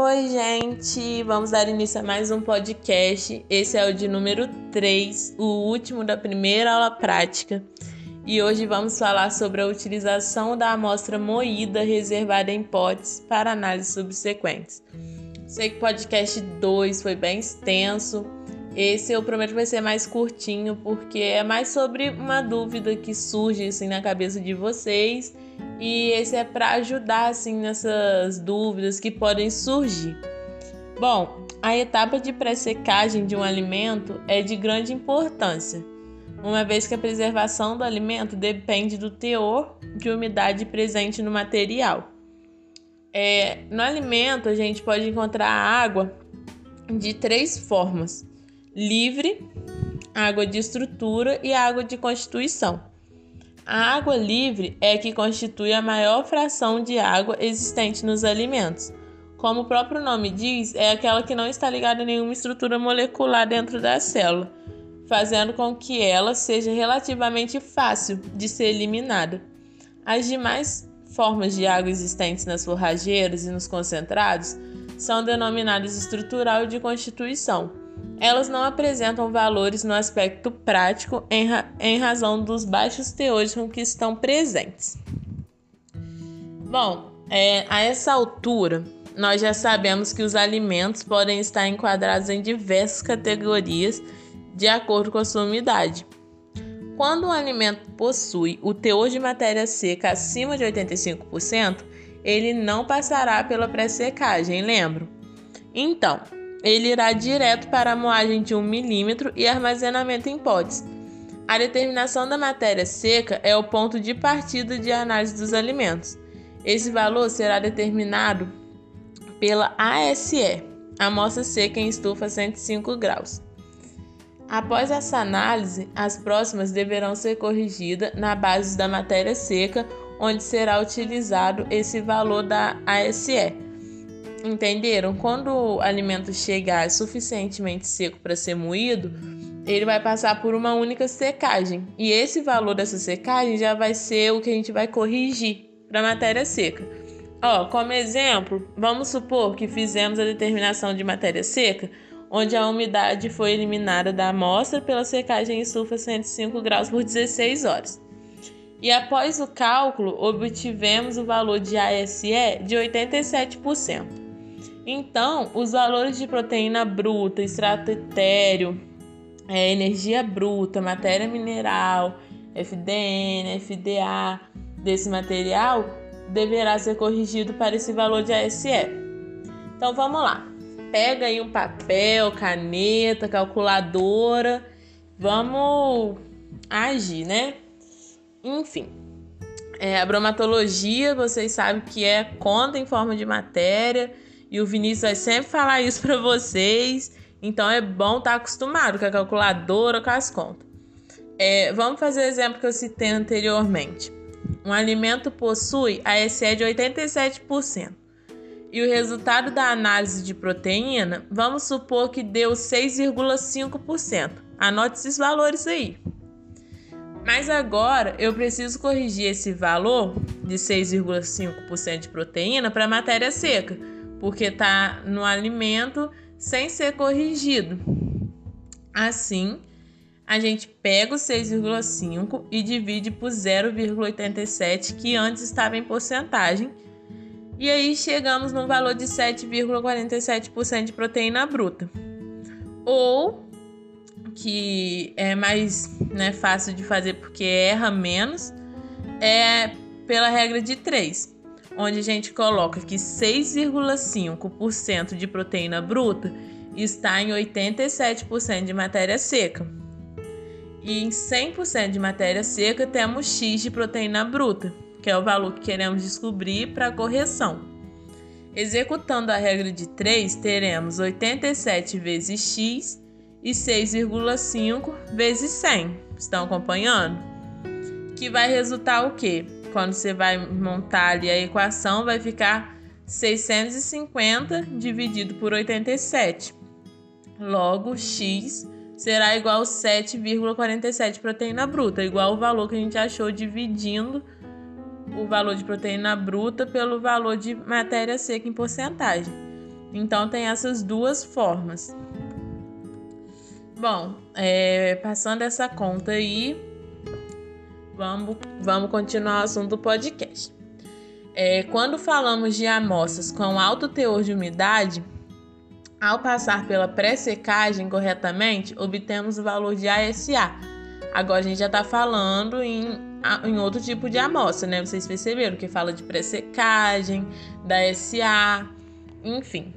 Oi, gente! Vamos dar início a mais um podcast. Esse é o de número 3, o último da primeira aula prática. E hoje vamos falar sobre a utilização da amostra moída reservada em potes para análises subsequentes. Sei que o podcast 2 foi bem extenso. Esse eu prometo que vai ser mais curtinho, porque é mais sobre uma dúvida que surge assim na cabeça de vocês e esse é para ajudar assim nessas dúvidas que podem surgir. Bom, a etapa de pré-secagem de um alimento é de grande importância, uma vez que a preservação do alimento depende do teor de umidade presente no material. É, no alimento, a gente pode encontrar água de três formas: livre, água de estrutura e água de constituição. A água livre é que constitui a maior fração de água existente nos alimentos. Como o próprio nome diz, é aquela que não está ligada a nenhuma estrutura molecular dentro da célula, fazendo com que ela seja relativamente fácil de ser eliminada. As demais formas de água existentes nas forrageiras e nos concentrados são denominadas estrutural e de constituição elas não apresentam valores no aspecto prático em, ra em razão dos baixos teores com que estão presentes. Bom, é, a essa altura, nós já sabemos que os alimentos podem estar enquadrados em diversas categorias de acordo com a sua umidade. Quando um alimento possui o teor de matéria seca acima de 85%, ele não passará pela pré-secagem, lembro? Então, ele irá direto para a moagem de 1 milímetro e armazenamento em potes. A determinação da matéria seca é o ponto de partida de análise dos alimentos. Esse valor será determinado pela ASE, amostra seca em estufa 105 graus. Após essa análise, as próximas deverão ser corrigidas na base da matéria seca, onde será utilizado esse valor da ASE. Entenderam? Quando o alimento chegar suficientemente seco para ser moído, ele vai passar por uma única secagem. E esse valor dessa secagem já vai ser o que a gente vai corrigir para a matéria seca. Ó, como exemplo, vamos supor que fizemos a determinação de matéria seca, onde a umidade foi eliminada da amostra pela secagem em sulfa 105 graus por 16 horas. E após o cálculo, obtivemos o valor de ASE de 87%. Então, os valores de proteína bruta, extrato etéreo, é, energia bruta, matéria mineral, FDN, FDA desse material deverá ser corrigido para esse valor de ASE. Então vamos lá. Pega aí um papel, caneta, calculadora. Vamos agir, né? Enfim, é, a bromatologia, vocês sabem que é conta em forma de matéria e o Vinícius vai sempre falar isso para vocês. Então é bom estar tá acostumado com a calculadora, com as contas. É, vamos fazer o exemplo que eu citei anteriormente. Um alimento possui a ASE de 87%. E o resultado da análise de proteína, vamos supor que deu 6,5%. Anote esses valores aí. Mas agora eu preciso corrigir esse valor de 6,5% de proteína para matéria seca porque está no alimento sem ser corrigido. Assim, a gente pega o 6,5 e divide por 0,87, que antes estava em porcentagem, e aí chegamos no valor de 7,47% de proteína bruta. Ou que é mais né, fácil de fazer porque erra menos, é pela regra de 3 onde a gente coloca que 6,5% de proteína bruta está em 87% de matéria seca. E em 100% de matéria seca temos X de proteína bruta, que é o valor que queremos descobrir para a correção. Executando a regra de 3, teremos 87 vezes x e 6,5 vezes 100. Estão acompanhando? Que vai resultar o quê? Quando você vai montar ali a equação, vai ficar 650 dividido por 87. Logo, x será igual a 7,47 proteína bruta, igual o valor que a gente achou dividindo o valor de proteína bruta pelo valor de matéria seca em porcentagem. Então tem essas duas formas. Bom, é, passando essa conta aí, vamos, vamos continuar o assunto do podcast. É, quando falamos de amostras com alto teor de umidade, ao passar pela pré-secagem corretamente, obtemos o valor de ASA. Agora a gente já está falando em, em outro tipo de amostra, né? Vocês perceberam que fala de pré-secagem, da SA, enfim.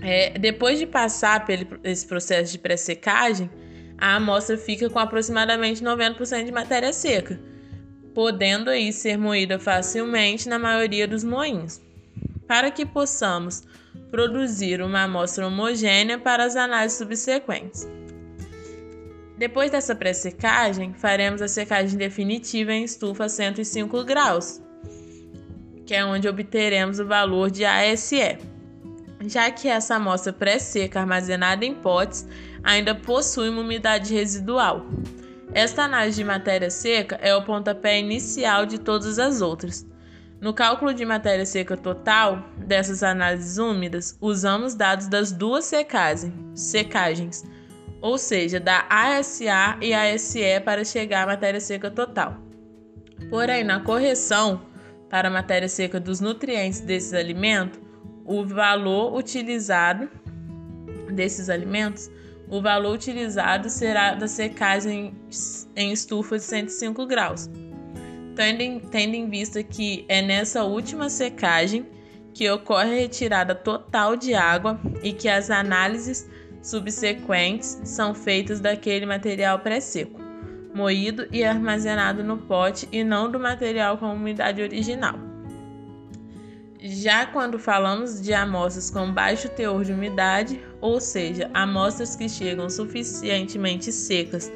É, depois de passar por esse processo de pré-secagem, a amostra fica com aproximadamente 90% de matéria seca, podendo aí ser moída facilmente na maioria dos moinhos. Para que possamos produzir uma amostra homogênea para as análises subsequentes. Depois dessa pré-secagem, faremos a secagem definitiva em estufa a 105 graus, que é onde obteremos o valor de ASE já que essa amostra pré-seca armazenada em potes ainda possui uma umidade residual. Esta análise de matéria seca é o pontapé inicial de todas as outras. No cálculo de matéria seca total dessas análises úmidas, usamos dados das duas secagens, ou seja, da ASA e ASE para chegar à matéria seca total. Porém, na correção para a matéria seca dos nutrientes desses alimentos, o valor utilizado desses alimentos, o valor utilizado será da secagem em estufa de 105 graus. Tendo em, tendo em vista que é nessa última secagem que ocorre a retirada total de água e que as análises subsequentes são feitas daquele material pré-seco, moído e armazenado no pote e não do material com umidade original. Já quando falamos de amostras com baixo teor de umidade, ou seja, amostras que chegam suficientemente secas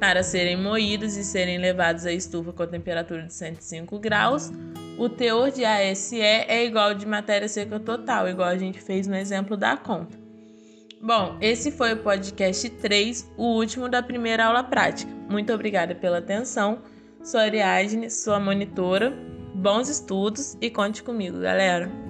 para serem moídas e serem levadas à estufa com temperatura de 105 graus, o teor de ASE é igual de matéria seca total, igual a gente fez no exemplo da conta. Bom, esse foi o podcast 3, o último da primeira aula prática. Muito obrigada pela atenção. Sou Ariadne, sua monitora bons estudos e conte comigo, galera!